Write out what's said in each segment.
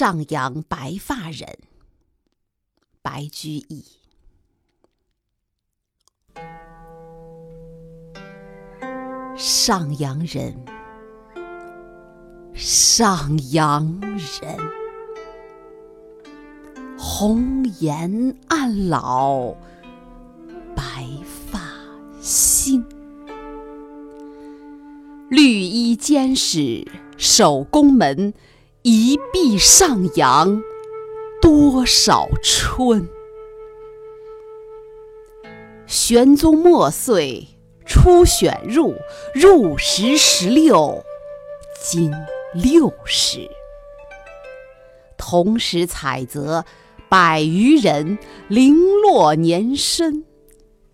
上阳白发人，白居易。上阳人，上阳人，红颜暗老，白发新。绿衣监使守宫门，一臂上扬多少春。玄宗末岁初选入，入时十六，今六十。同时采择百余人，零落年深，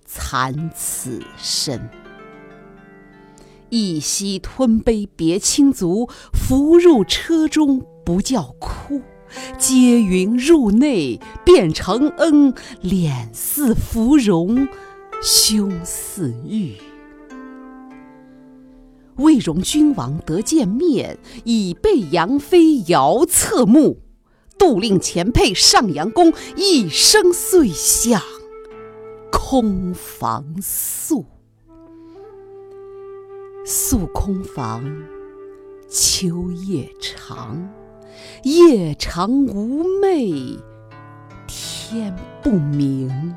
残此身。一夕吞杯别倾足，扶入车中不叫哭。接云入内变成恩，脸似芙蓉，胸似玉。未容君王得见面，已被杨妃遥侧目。杜令前配上阳宫，一声遂响空房宿。宿空房，秋夜长，夜长无寐，天不明。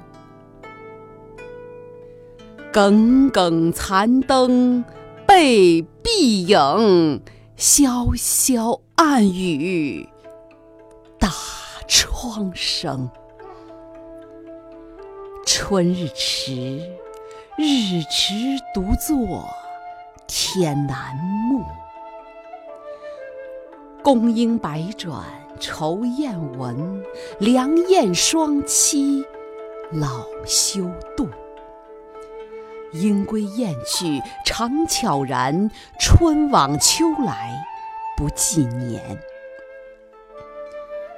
耿耿残灯被碧影，潇潇暗雨打窗声。春日迟，日迟独坐。天南木，宫应百转愁艳闻，良燕双栖老休度。莺归燕去常悄然，春往秋来不计年。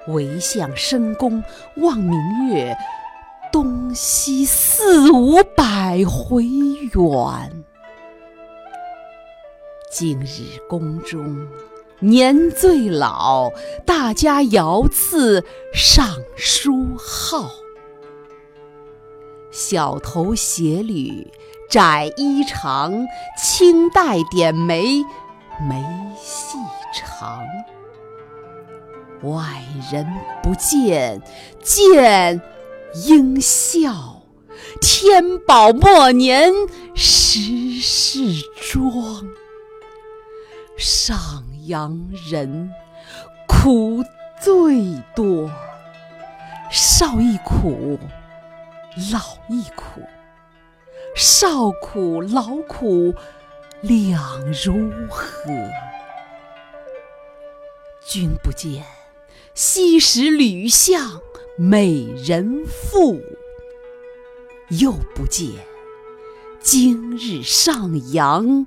唯向深宫望明月，东西四五百回圆。今日宫中年最老，大家遥赐尚书号。小头斜履窄衣长，青黛点眉眉细长。外人不见，见应笑。天宝末年时世庄。上阳人苦最多，少亦苦，老亦苦，少苦老苦两如何？君不见，昔时吕相美人妇，又不见，今日上阳。